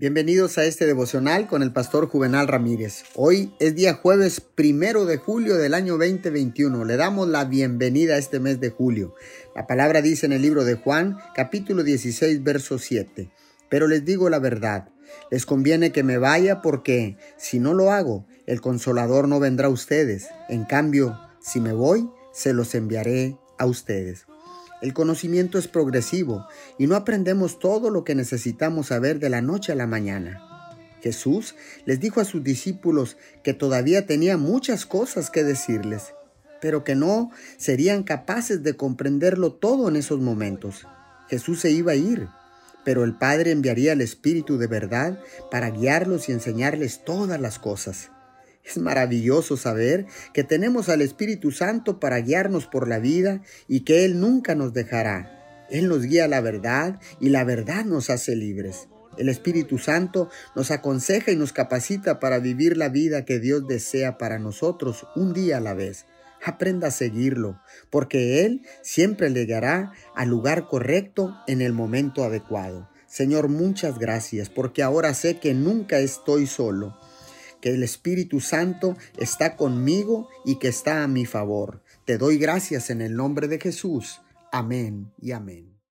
Bienvenidos a este devocional con el pastor Juvenal Ramírez. Hoy es día jueves primero de julio del año 2021. Le damos la bienvenida a este mes de julio. La palabra dice en el libro de Juan, capítulo 16, verso 7. Pero les digo la verdad, les conviene que me vaya porque si no lo hago, el consolador no vendrá a ustedes. En cambio, si me voy, se los enviaré a ustedes. El conocimiento es progresivo y no aprendemos todo lo que necesitamos saber de la noche a la mañana. Jesús les dijo a sus discípulos que todavía tenía muchas cosas que decirles, pero que no serían capaces de comprenderlo todo en esos momentos. Jesús se iba a ir, pero el Padre enviaría el Espíritu de verdad para guiarlos y enseñarles todas las cosas. Es maravilloso saber que tenemos al Espíritu Santo para guiarnos por la vida y que Él nunca nos dejará. Él nos guía a la verdad y la verdad nos hace libres. El Espíritu Santo nos aconseja y nos capacita para vivir la vida que Dios desea para nosotros un día a la vez. Aprenda a seguirlo, porque Él siempre le guiará al lugar correcto en el momento adecuado. Señor, muchas gracias, porque ahora sé que nunca estoy solo que el Espíritu Santo está conmigo y que está a mi favor. Te doy gracias en el nombre de Jesús. Amén y amén.